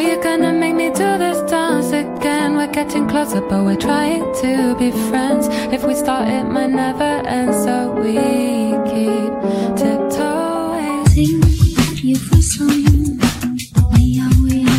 Are you gonna make me do this dance again? We're getting closer, but we're trying to be friends. If we start, it might never end, so we keep tiptoeing. Sing you for some, we are.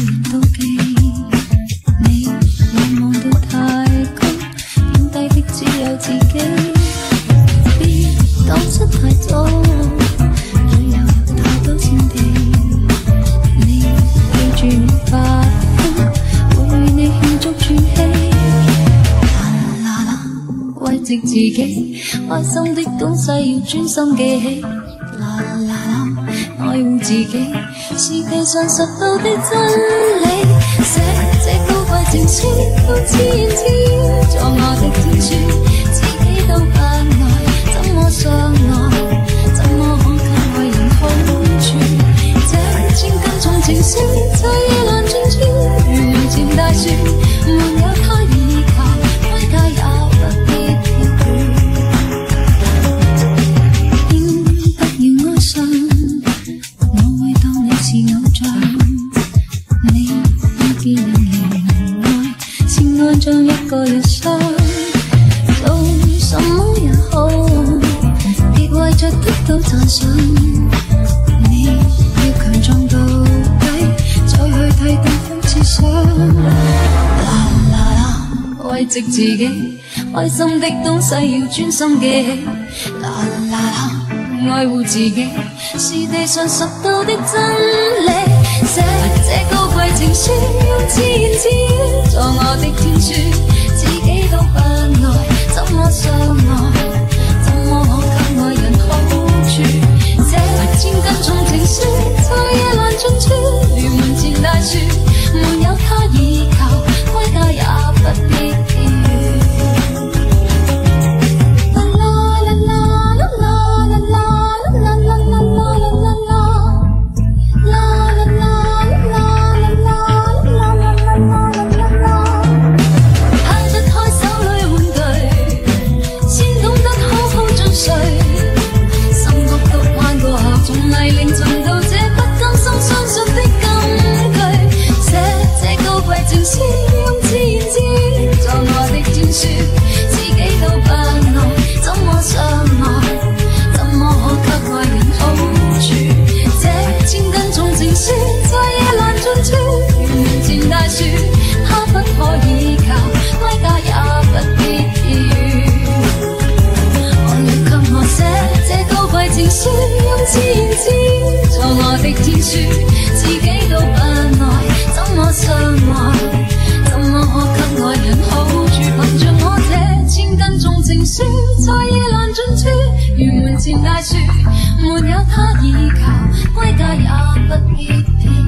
惜自己，开心的东西要专心记起。啦啦啦，爱护自己，是地上拾到的真理。写这高贵情书，让天听，作我的天书，自己都不爱，怎么相爱？怎么可给爱人好处？这千斤重情书，在夜阑尽处，如门前大树，没有。将一个人伤，做什么也好，别为着得到赞赏。你要强壮到底，再去替对方设想。啦啦啦，慰藉自己开心的东西要专心记起。啦啦啦，爱护自己是地上拾到的真理。写这高贵情书，用千字作我的。天。自然知错爱的天书，自己都不爱，怎么相爱？怎么可给爱人好处？凭着我这千斤重情书，在夜阑尽处，如门前大树，没有他倚靠，归家也不必。